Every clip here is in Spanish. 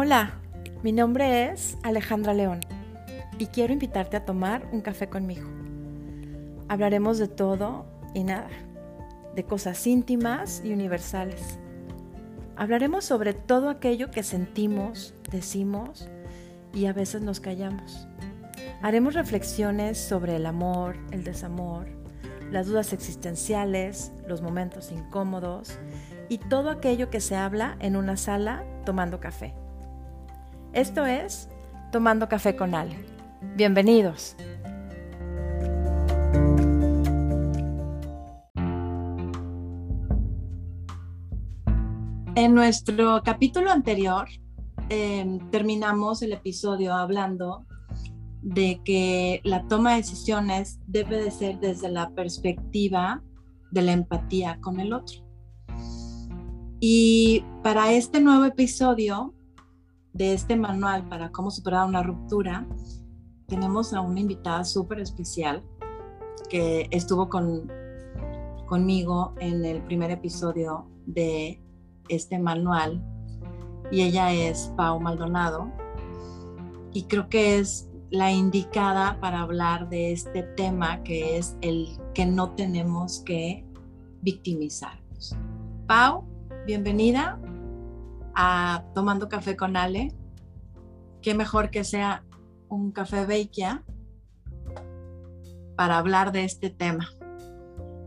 Hola, mi nombre es Alejandra León y quiero invitarte a tomar un café conmigo. Hablaremos de todo y nada, de cosas íntimas y universales. Hablaremos sobre todo aquello que sentimos, decimos y a veces nos callamos. Haremos reflexiones sobre el amor, el desamor, las dudas existenciales, los momentos incómodos y todo aquello que se habla en una sala tomando café. Esto es Tomando Café con Ale. Bienvenidos. En nuestro capítulo anterior em, terminamos el episodio hablando de que la toma de decisiones debe de ser desde la perspectiva de la empatía con el otro. Y para este nuevo episodio de este manual para cómo superar una ruptura, tenemos a una invitada súper especial que estuvo con, conmigo en el primer episodio de este manual y ella es Pau Maldonado y creo que es la indicada para hablar de este tema que es el que no tenemos que victimizarnos. Pau, bienvenida a Tomando Café con Ale. Qué mejor que sea un café Beikia para hablar de este tema.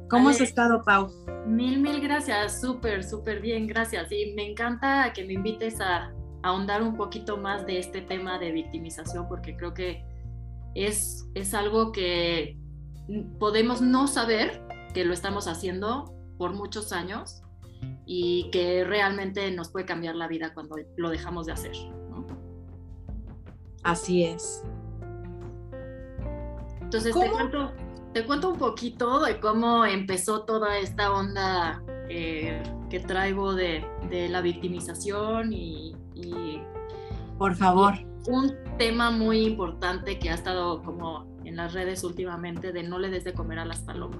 ¿Cómo has estado, Pau? Mil, mil gracias, súper, súper bien, gracias. Y me encanta que me invites a, ahondar un poquito más de este tema de victimización, porque creo que es, es algo que podemos no saber que lo estamos haciendo por muchos años y que realmente nos puede cambiar la vida cuando lo dejamos de hacer. Así es. Entonces te cuento, te cuento un poquito de cómo empezó toda esta onda eh, que traigo de, de, la victimización y, y por favor. un tema muy importante que ha estado como en las redes últimamente de no le des de comer a las palomas.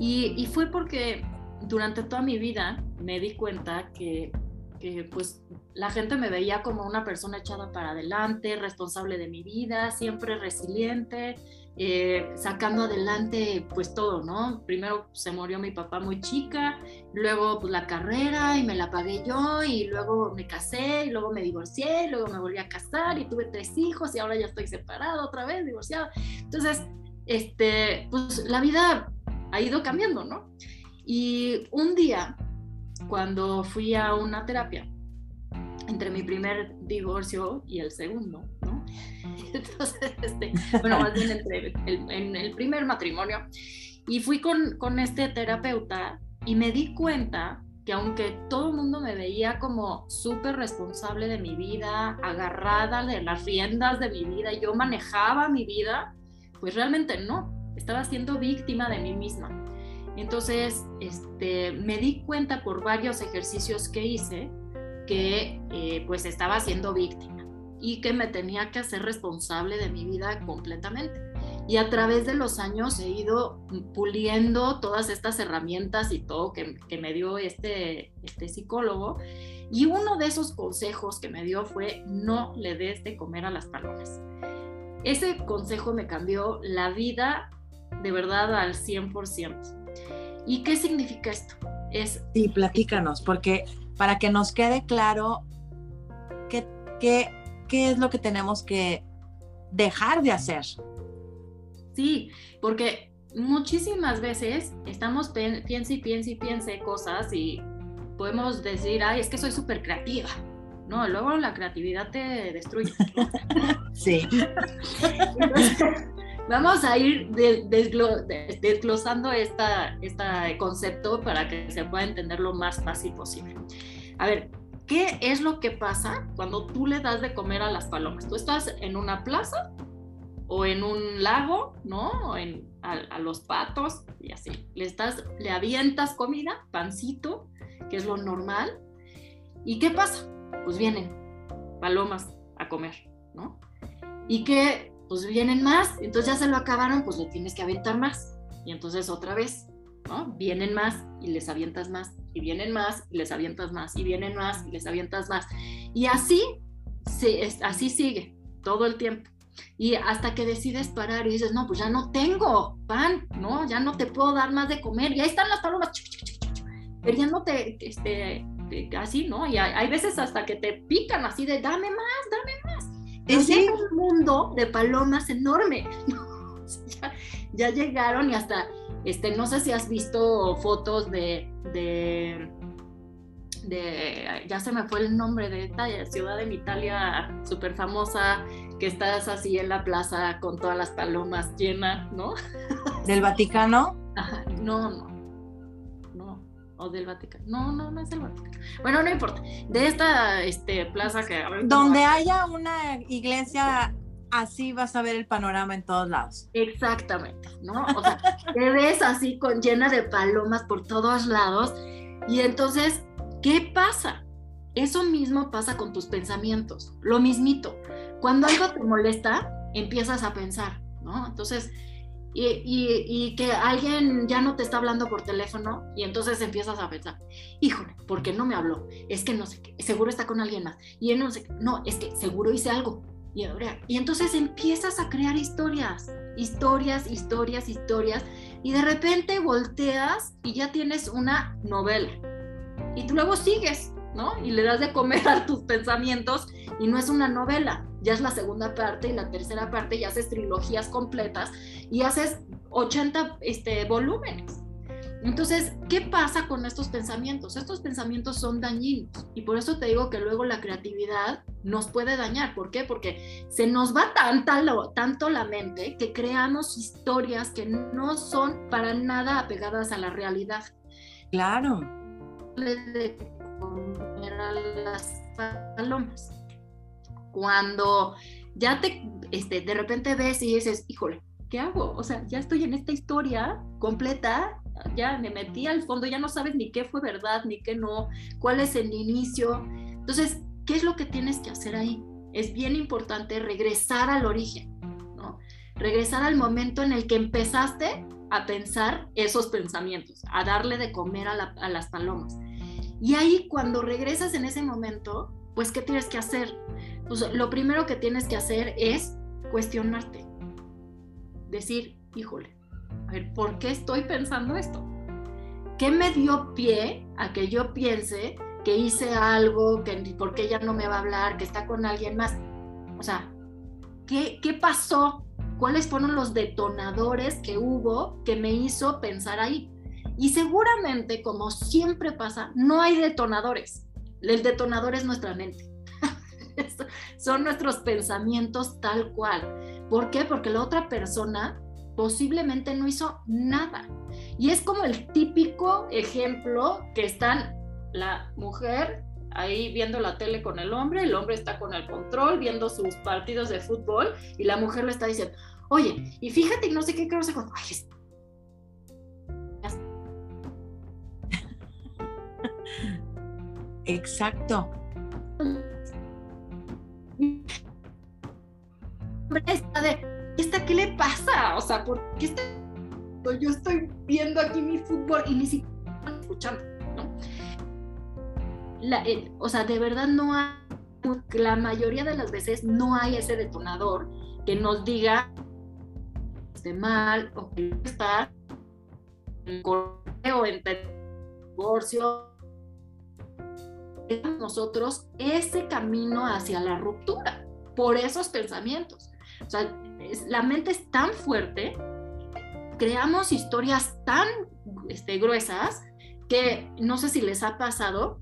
Y, y fue porque durante toda mi vida me di cuenta que, pues la gente me veía como una persona echada para adelante, responsable de mi vida, siempre resiliente, eh, sacando adelante pues todo, ¿no? Primero se murió mi papá muy chica, luego pues la carrera y me la pagué yo y luego me casé y luego me divorcié y luego me volví a casar y tuve tres hijos y ahora ya estoy separado otra vez, divorciado. Entonces, este, pues la vida ha ido cambiando, ¿no? Y un día, cuando fui a una terapia, entre mi primer divorcio y el segundo, ¿no? Entonces, este, bueno, más bien entre el, en el primer matrimonio, y fui con, con este terapeuta y me di cuenta que aunque todo el mundo me veía como súper responsable de mi vida, agarrada de las riendas de mi vida, yo manejaba mi vida, pues realmente no, estaba siendo víctima de mí misma. Entonces, este, me di cuenta por varios ejercicios que hice que eh, pues estaba siendo víctima y que me tenía que hacer responsable de mi vida completamente. Y a través de los años he ido puliendo todas estas herramientas y todo que, que me dio este, este psicólogo. Y uno de esos consejos que me dio fue no le des de comer a las palomas. Ese consejo me cambió la vida de verdad al 100%. ¿Y qué significa esto? Es, sí, platícanos, porque para que nos quede claro qué, qué, qué es lo que tenemos que dejar de hacer. Sí, porque muchísimas veces estamos piense y piense y piense cosas y podemos decir, ay, es que soy súper creativa. No, luego la creatividad te destruye. sí. Vamos a ir desglosando este concepto para que se pueda entender lo más fácil posible. A ver, ¿qué es lo que pasa cuando tú le das de comer a las palomas? Tú estás en una plaza o en un lago, ¿no? O en, a, los patos y así. Le, estás, le avientas comida, pancito, que es lo normal. ¿Y qué pasa? Pues vienen palomas a comer, ¿no? ¿Y qué pues vienen más, entonces ya se lo acabaron, pues le tienes que aventar más. Y entonces otra vez, ¿no? Vienen más y les avientas más. y vienen más, y les avientas más, y vienen más, y les avientas más. Y así, así sigue todo el tiempo. Y hasta que decides parar y dices, no, pues ya no tengo pan, ¿no? Ya no te puedo dar más de comer. Y ahí están las palomas, queriéndote, este, así, ¿no? Y hay, veces hasta que te pican así de, dame más, dame más. Es un mundo de palomas enorme. ya, ya, llegaron y hasta, este, no sé si has visto fotos de, de de, ya se me fue el nombre de esta ciudad en Italia súper famosa, que estás así en la plaza con todas las palomas llenas, ¿no? ¿Del Vaticano? no, no, no, o del Vaticano, no, no, no es del Vaticano. Bueno, no importa, de esta este, plaza que... Donde haya una iglesia así vas a ver el panorama en todos lados. Exactamente, ¿no? O sea, te ves así con llena de palomas por todos lados y entonces ¿Qué pasa? Eso mismo pasa con tus pensamientos, lo mismito. Cuando algo te molesta, empiezas a pensar, ¿no? Entonces, y, que alguien ya no te está hablando por teléfono y entonces empiezas a pensar, híjole, ¿por qué no me habló? Es que no sé qué, seguro está con alguien más. Y él no sé no, es que seguro hice algo. Y, y entonces empiezas a crear historias, historias, historias, historias, y de repente volteas y ya tienes una novela y tú luego sigues, ¿no? Y le das de comer a tus pensamientos y no es una novela, ya es la segunda parte y la tercera parte y haces trilogías completas y haces 80 este, volúmenes. Entonces, ¿qué pasa con estos pensamientos? Estos pensamientos son dañinos y por eso te digo que luego la creatividad nos puede dañar. ¿Por qué? Porque se nos va tanta tanto la mente que creamos historias que no son para nada apegadas a la realidad. Claro de comer a las palomas. Cuando ya te, este, de repente ves y dices, híjole, ¿qué hago? O sea, ya estoy en esta historia completa, ya me metí al fondo, ya no sabes ni qué fue verdad, ni qué no, cuál es el inicio. Entonces, ¿qué es lo que tienes que hacer ahí? Es bien importante regresar al origen, ¿no? Regresar al momento en el que empezaste a pensar esos pensamientos, a darle de comer a, a las palomas. Y ahí cuando regresas en ese momento, pues ¿qué tienes que hacer? Lo primero que tienes que hacer es cuestionarte. Decir, híjole, a ver, ¿por qué estoy pensando esto? ¿Qué me dio pie a que yo piense que hice algo, que por qué ella no me va a hablar, que está con alguien más? O sea, ¿qué, qué pasó? ¿Cuáles fueron los detonadores que hubo que me hizo pensar ahí? Y seguramente, como siempre pasa, no hay detonadores. El detonador es nuestra mente. Son nuestros pensamientos tal cual. ¿Por qué? Porque la otra persona posiblemente no hizo nada. Y es como el típico ejemplo que están la mujer ahí viendo la tele con el hombre, el hombre está con el control, viendo sus partidos de fútbol y la mujer le está diciendo, oye, y fíjate, no sé qué, no sé cuándo, Exacto. Esta de, ¿esta qué le pasa? O sea, ¿por qué yo estoy viendo aquí mi fútbol y ni siquiera escuchando, ¿no? Eh, o sea, de verdad no hay, la mayoría de las veces no hay ese detonador que nos diga esté mal o que está en correo, en divorcio, nosotros ese camino hacia la ruptura por esos pensamientos. O sea, la mente es tan fuerte, creamos historias tan este, gruesas que no sé si les ha pasado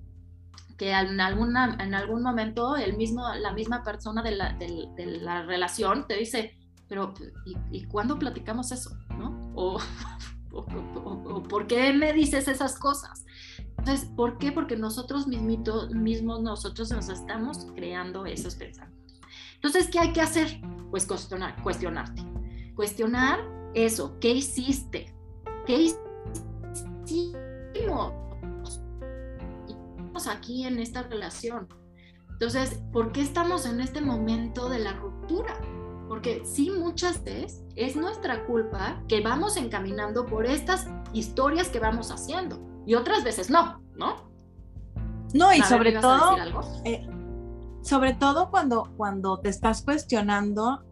que en, alguna, en algún momento el mismo, la misma persona de la, de, la relación te dice, pero ¿y, ¿y, cuándo platicamos eso? ¿no? O, o, ¿por qué me dices esas cosas? Entonces, ¿por qué? Porque nosotros mismos nosotros nos estamos creando esos pensamientos. Entonces, ¿qué hay que hacer? Pues cuestionar, cuestionarte. Cuestionar eso, ¿qué hiciste? ¿Qué hicimos? aquí en esta relación. Entonces, ¿por qué estamos en este momento de la ruptura? Porque sí, muchas veces es nuestra culpa que vamos encaminando por estas historias que vamos haciendo y otras veces no. ¿no? No, y sobre todo, eh, sobre todo cuando, cuando te estás cuestionando,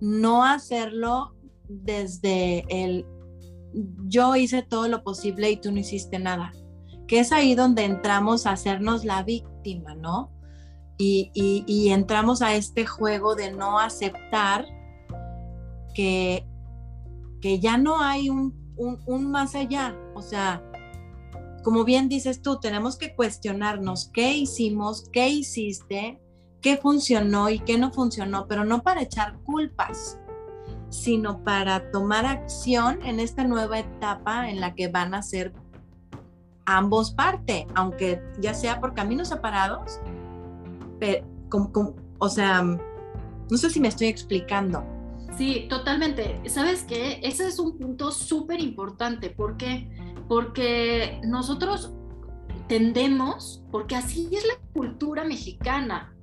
no hacerlo desde el yo hice todo lo posible y tú no hiciste nada, que es ahí donde entramos a hacernos la víctima, ¿no? Y, y entramos a este juego de no aceptar que, que ya no hay un, un, más allá. O sea, como bien dices tú, tenemos que cuestionarnos qué hicimos, qué hiciste, qué funcionó y qué no funcionó, pero no para echar culpas, sino para tomar acción en esta nueva etapa en la que van a ser ambos parte, aunque ya sea por caminos separados, pero, o sea, no sé si me estoy explicando. Sí, totalmente. ¿Sabes qué? Ese es un punto súper importante. ¿Por qué? Porque nosotros tendemos, porque así es la cultura mexicana,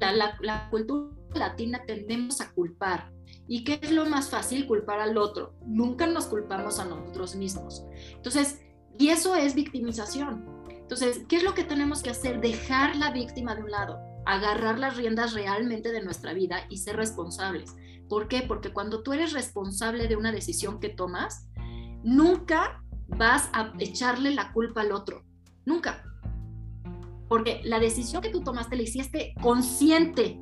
la, la, cultura latina tendemos a culpar. ¿Y qué es lo más fácil? Culpar al otro. Nunca nos culpamos a nosotros mismos. Entonces, y eso es victimización. Entonces, ¿qué es lo que tenemos que hacer? Dejar la víctima de un lado, agarrar las riendas realmente de nuestra vida y ser responsables. ¿Por qué? Porque cuando tú eres responsable de una decisión que tomas, nunca vas a echarle la culpa al otro. Nunca. Porque la decisión que tú tomaste la hiciste consciente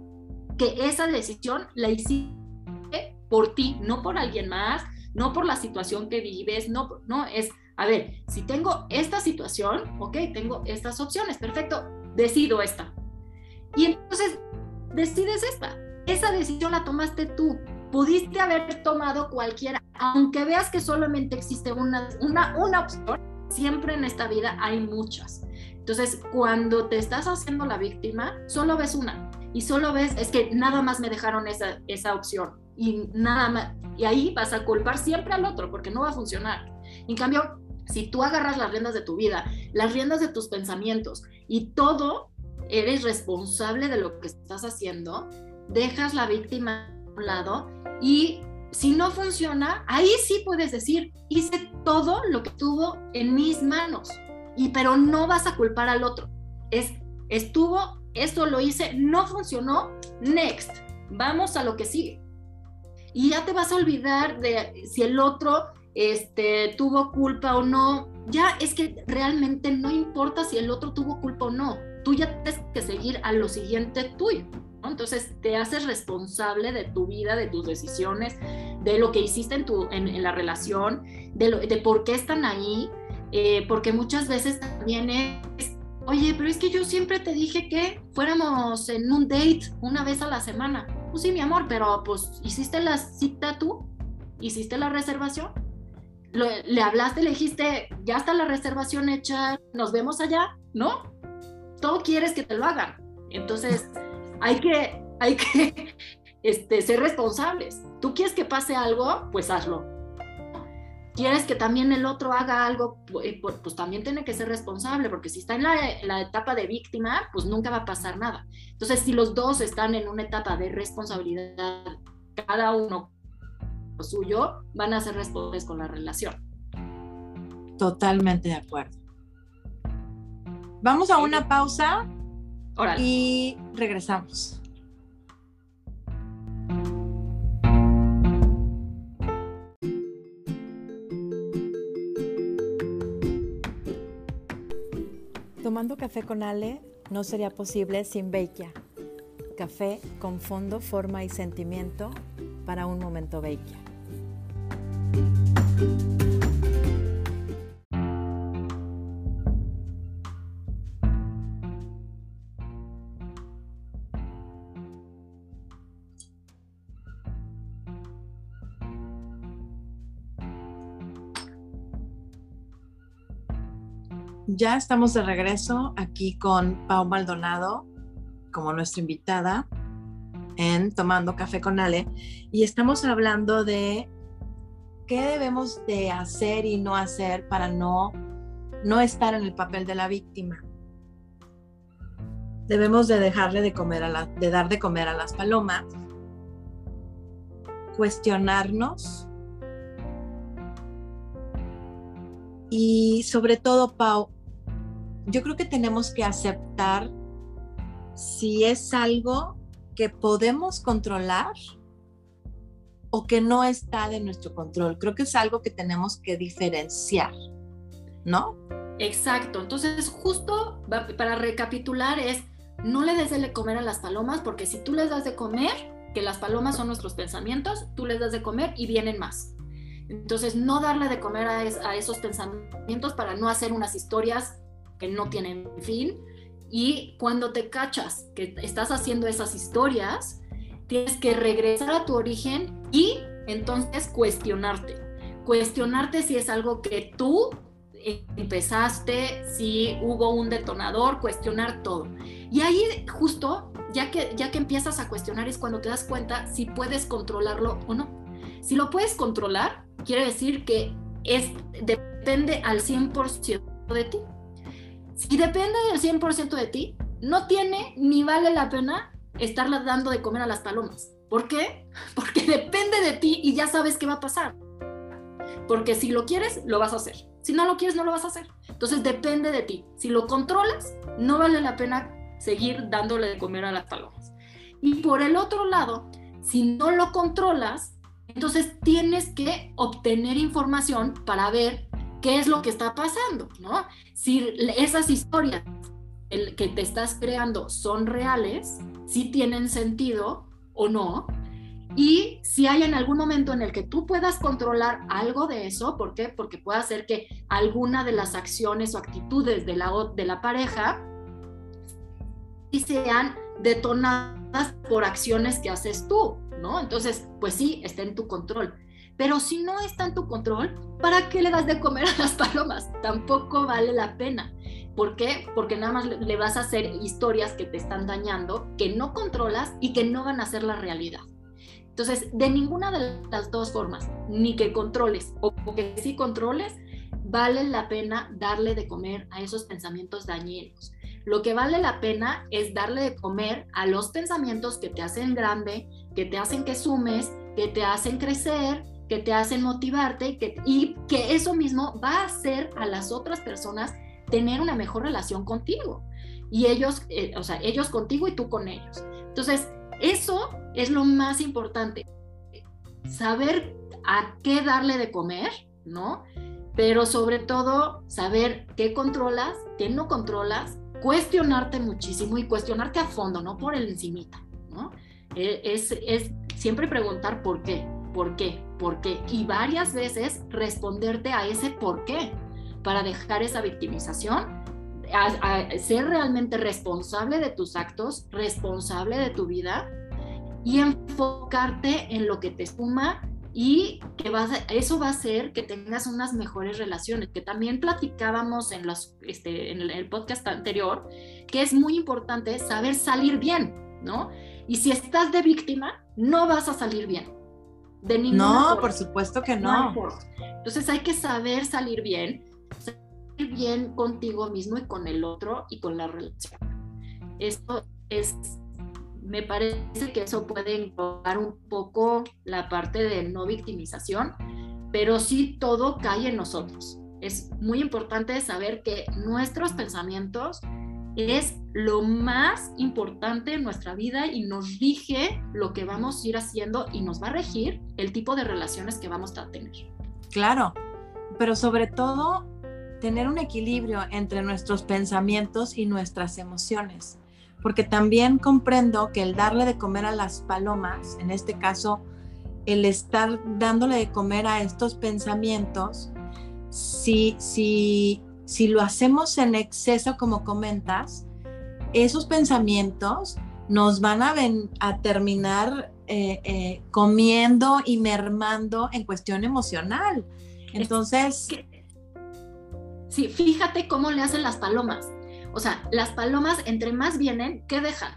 que esa decisión la hiciste por ti, no por alguien más, no por la situación que vives, no, no es, a ver, si tengo esta situación, ok, tengo estas opciones, perfecto, decido esta. Y entonces decides esta. Esa decisión la tomaste tú. Pudiste haber tomado cualquiera, aunque veas que solamente existe una, una, una opción, siempre en esta vida hay muchas. Entonces, cuando te estás haciendo la víctima, solo ves una y solo ves, es que nada más me dejaron esa, esa opción y nada más, y ahí vas a culpar siempre al otro porque no va a funcionar. En cambio, si tú agarras las riendas de tu vida, las riendas de tus pensamientos y todo, eres responsable de lo que estás haciendo, dejas la víctima lado y si no funciona, ahí sí puedes decir, hice todo lo que tuvo en mis manos, y pero no vas a culpar al otro. Es, estuvo, esto lo hice, no funcionó, next, vamos a lo que sigue. Y ya te vas a olvidar de si el otro este, tuvo culpa o no. Ya es que realmente no importa si el otro tuvo culpa o no. Tú ya tienes que seguir a lo siguiente tuyo. Entonces te haces responsable de tu vida, de tus decisiones, de lo que hiciste en, tu, en, la relación, de, lo, de por qué están ahí, eh, porque muchas veces también es, oye, pero es que yo siempre te dije que fuéramos en un date una vez a la semana. Pues sí, mi amor, pero pues hiciste la cita tú, hiciste la reservación. le hablaste, le dijiste, ya está la reservación hecha, nos vemos allá, ¿no? Todo quieres que te lo hagan. Entonces, hay que, hay que este, ser responsables. Tú quieres que pase algo, pues hazlo. Quieres que también el otro haga algo, pues, pues también tiene que ser responsable, porque si está en la, etapa de víctima, pues nunca va a pasar nada. Entonces, si los dos están en una etapa de responsabilidad, cada uno lo suyo, van a ser responsables con la relación. Totalmente de acuerdo. Vamos a una pausa y regresamos. Tomando café con Ale no sería posible sin Beikia. Café con fondo, forma y sentimiento para un momento Beikia. Ya estamos de regreso aquí con Pau Maldonado como nuestra invitada en Tomando Café con Ale y estamos hablando de qué debemos de hacer y no hacer para no, no estar en el papel de la víctima. Debemos de dejarle de comer a la, de dar de comer a las palomas, cuestionarnos y sobre todo, Pau, yo creo que tenemos que aceptar si es algo que podemos controlar o que no está de nuestro control. Creo que es algo que tenemos que diferenciar, ¿no? Exacto. Entonces, justo para recapitular es, no le des de comer a las palomas porque si tú les das de comer, que las palomas son nuestros pensamientos, tú les das de comer y vienen más. Entonces, no darle de comer a, a esos pensamientos para no hacer unas historias que no tienen fin. Y cuando te cachas que estás haciendo esas historias, tienes que regresar a tu origen y entonces cuestionarte. Cuestionarte si es algo que tú empezaste, si hubo un detonador, cuestionar todo. Y ahí justo, ya que, ya que empiezas a cuestionar es cuando te das cuenta si puedes controlarlo o no. Si lo puedes controlar, quiere decir que es, depende al 100% de ti. Si depende del 100% de ti, no tiene ni vale la pena estarla dando de comer a las palomas. ¿Por qué? Porque depende de ti y ya sabes qué va a pasar. Porque si lo quieres, lo vas a hacer. Si no lo quieres, no lo vas a hacer. Entonces depende de ti. Si lo controlas, no vale la pena seguir dándole de comer a las palomas. Y por el otro lado, si no lo controlas, entonces tienes que obtener información para ver qué es lo que está pasando, ¿no? Si esas historias que te estás creando son reales, si tienen sentido o no, y si hay en algún momento en el que tú puedas controlar algo de eso, ¿por qué? Porque puede hacer que alguna de las acciones o actitudes de la, de la pareja sean detonadas por acciones que haces tú, ¿no? Entonces, pues sí, está en tu control. Pero si no está en tu control, ¿para qué le das de comer a las palomas? Tampoco vale la pena. ¿Por qué? Porque nada más le vas a hacer historias que te están dañando, que no controlas y que no van a ser la realidad. Entonces, de ninguna de las dos formas, ni que controles o que sí controles, vale la pena darle de comer a esos pensamientos dañinos. Lo que vale la pena es darle de comer a los pensamientos que te hacen grande, que te hacen que sumes, que te hacen crecer, que te hacen motivarte y que eso mismo va a hacer a las otras personas tener una mejor relación contigo. Y ellos, eh, o sea, ellos contigo y tú con ellos. Entonces, eso es lo más importante. Saber a qué darle de comer, ¿no? Pero sobre todo, saber qué controlas, qué no controlas, cuestionarte muchísimo y cuestionarte a fondo, no por el encimita, ¿no? E, es, es siempre preguntar por qué, por qué, por qué. Y varias veces responderte a ese por qué para dejar esa victimización, a, ser realmente responsable de tus actos, responsable de tu vida y enfocarte en lo que te suma y que vas eso va a hacer que tengas unas mejores relaciones, que también platicábamos en, los, este, en el podcast anterior, que es muy importante saber salir bien, ¿no? Y si estás de víctima, no vas a salir bien. De ninguna no, por supuesto que no. Entonces hay que saber salir bien, salir bien contigo mismo y con el otro y con la relación. Esto es, me parece que eso puede englobar un poco la parte de no victimización, pero sí todo cae en nosotros. Es muy importante saber que nuestros pensamientos es lo más importante en nuestra vida y nos rige lo que vamos a ir haciendo y nos va a regir el tipo de relaciones que vamos a tener. Claro, pero sobre todo tener un equilibrio entre nuestros pensamientos y nuestras emociones, porque también comprendo que el darle de comer a las palomas, en este caso, el estar dándole de comer a estos pensamientos, si, si si lo hacemos en exceso, como comentas, esos pensamientos nos van a, a terminar eh, eh, comiendo y mermando en cuestión emocional. Entonces... sí, fíjate cómo le hacen las palomas. O sea, las palomas entre más vienen, ¿qué dejan?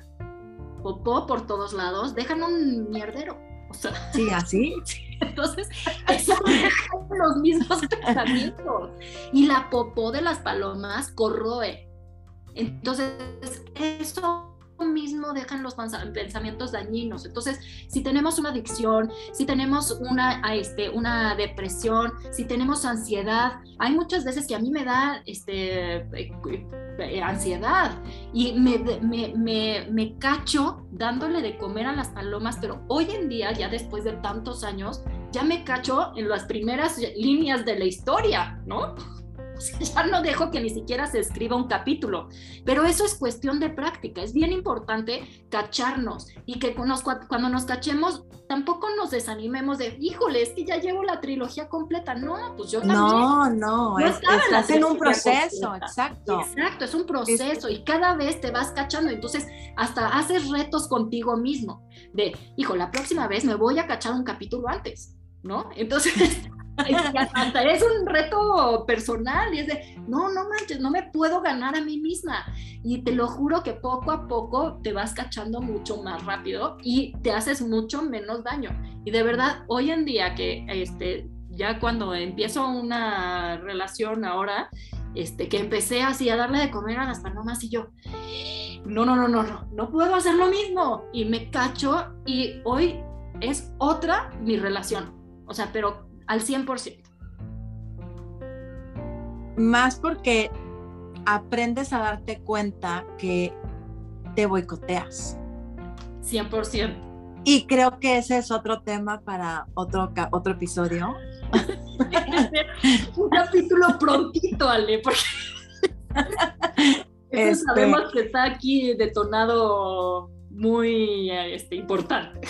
Popó por todos lados, dejan un mierdero. O sea, sí, así. Entonces, los mismos pensamientos. Y la popó de las palomas corroe. Entonces, eso mismo dejan los pensamientos dañinos. Entonces, si tenemos una adicción, si tenemos una, este, una depresión, si tenemos ansiedad, hay muchas veces que a mí me da este, eh, ansiedad y me, me, me, me cacho dándole de comer a las palomas, pero hoy en día, ya después de tantos años, ya me cacho en las primeras líneas de la historia, ¿no? ya no dejo que ni siquiera se escriba un capítulo, pero eso es cuestión de práctica, es bien importante cacharnos y que cuando nos cachemos tampoco nos desanimemos de, híjole, es que ya llevo la trilogía completa, no, pues yo también. No, no, es, estás en un proceso, exacto. Exacto, es un proceso y cada vez te vas cachando, entonces hasta haces retos contigo mismo de, hijo, la próxima vez me voy a cachar un capítulo antes. ¿No? Entonces, es un reto personal y es de, no, no manches, no me puedo ganar a mí misma. Y te lo juro que poco a poco te vas cachando mucho más rápido y te haces mucho menos daño. Y de verdad, hoy en día que este, ya cuando empiezo una relación ahora, este, que empecé así a darle de comer a las palomas y yo, no, no, no, no, no, no puedo hacer lo mismo. Y me cacho y hoy es otra mi relación. O sea, pero al 100%. Más porque aprendes a darte cuenta que te boicoteas. 100%. Y creo que ese es otro tema para otro, otro episodio. Un capítulo prontito, Ale, porque este... sabemos que está aquí detonado muy este, importante.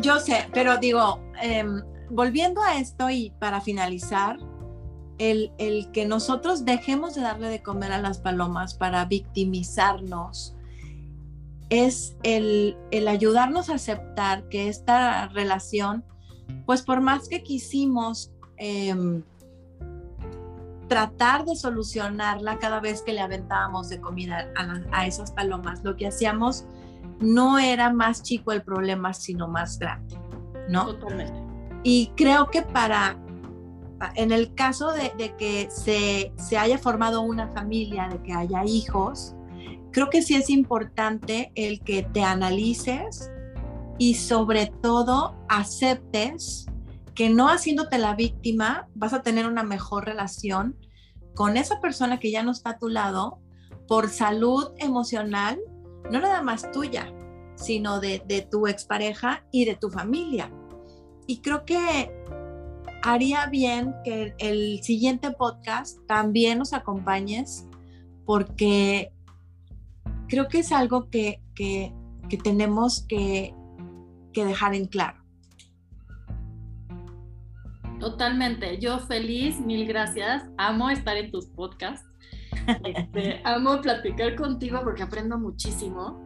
Yo sé, pero digo, em, volviendo a esto y para finalizar, el, que nosotros dejemos de darle de comer a las palomas para victimizarnos es el, ayudarnos a aceptar que esta relación, pues por más que quisimos em, tratar de solucionarla cada vez que le aventábamos de comida a, a esas palomas, lo que hacíamos no era más chico el problema, sino más grande, ¿no? Totalmente. Y creo que para, en el caso de, que se, se, haya formado una familia, de que haya hijos, creo que sí es importante el que te analices y sobre todo aceptes que no haciéndote la víctima vas a tener una mejor relación con esa persona que ya no está a tu lado por salud emocional, no nada más tuya, sino de, de tu expareja y de tu familia. Y creo que haría bien que el siguiente podcast también nos acompañes porque creo que es algo que, tenemos que, dejar en claro. Totalmente, yo feliz, mil gracias. Amo estar en tus podcasts. Este, amo platicar contigo porque aprendo muchísimo.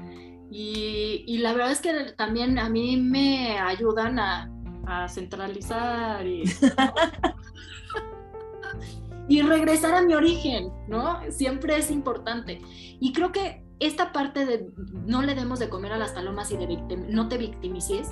Y, y, la verdad es que también a mí me ayudan a, a centralizar y, y regresar a mi origen, ¿no? Siempre es importante. Y creo que esta parte de no le demos de comer a las palomas y de no te victimices,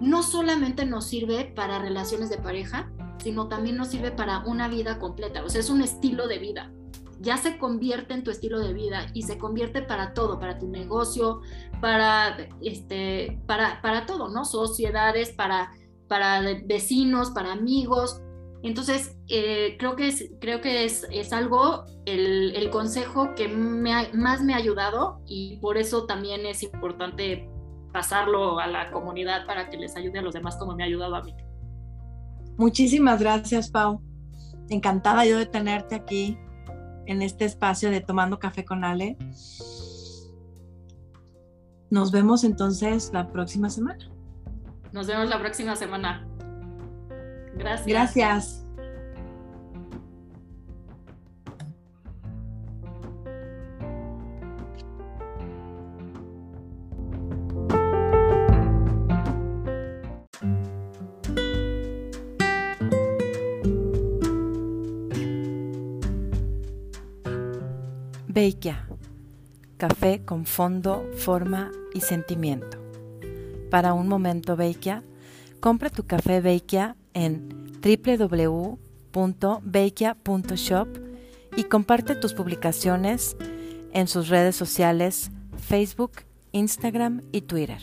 no solamente nos sirve para relaciones de pareja, sino también nos sirve para una vida completa. O sea, es un estilo de vida. Ya se convierte en tu estilo de vida y se convierte para todo, para tu negocio, para, este, para, para todo, ¿no? Sociedades, para para vecinos, para amigos. Entonces, eh, creo que, es, creo que es, es algo, el, el, consejo que me más me ha ayudado y por eso también es importante pasarlo a la comunidad para que les ayude a los demás como me ha ayudado a mí. Muchísimas gracias, Pau. Encantada yo de tenerte aquí en este espacio de Tomando Café con Ale. Nos vemos entonces la próxima semana. Nos vemos la próxima semana. Gracias. Gracias. Beikia, café con fondo, forma y sentimiento para un momento Beikia, compra tu café Beikia en www.beikia.shop y comparte tus publicaciones en sus redes sociales Facebook, Instagram y Twitter.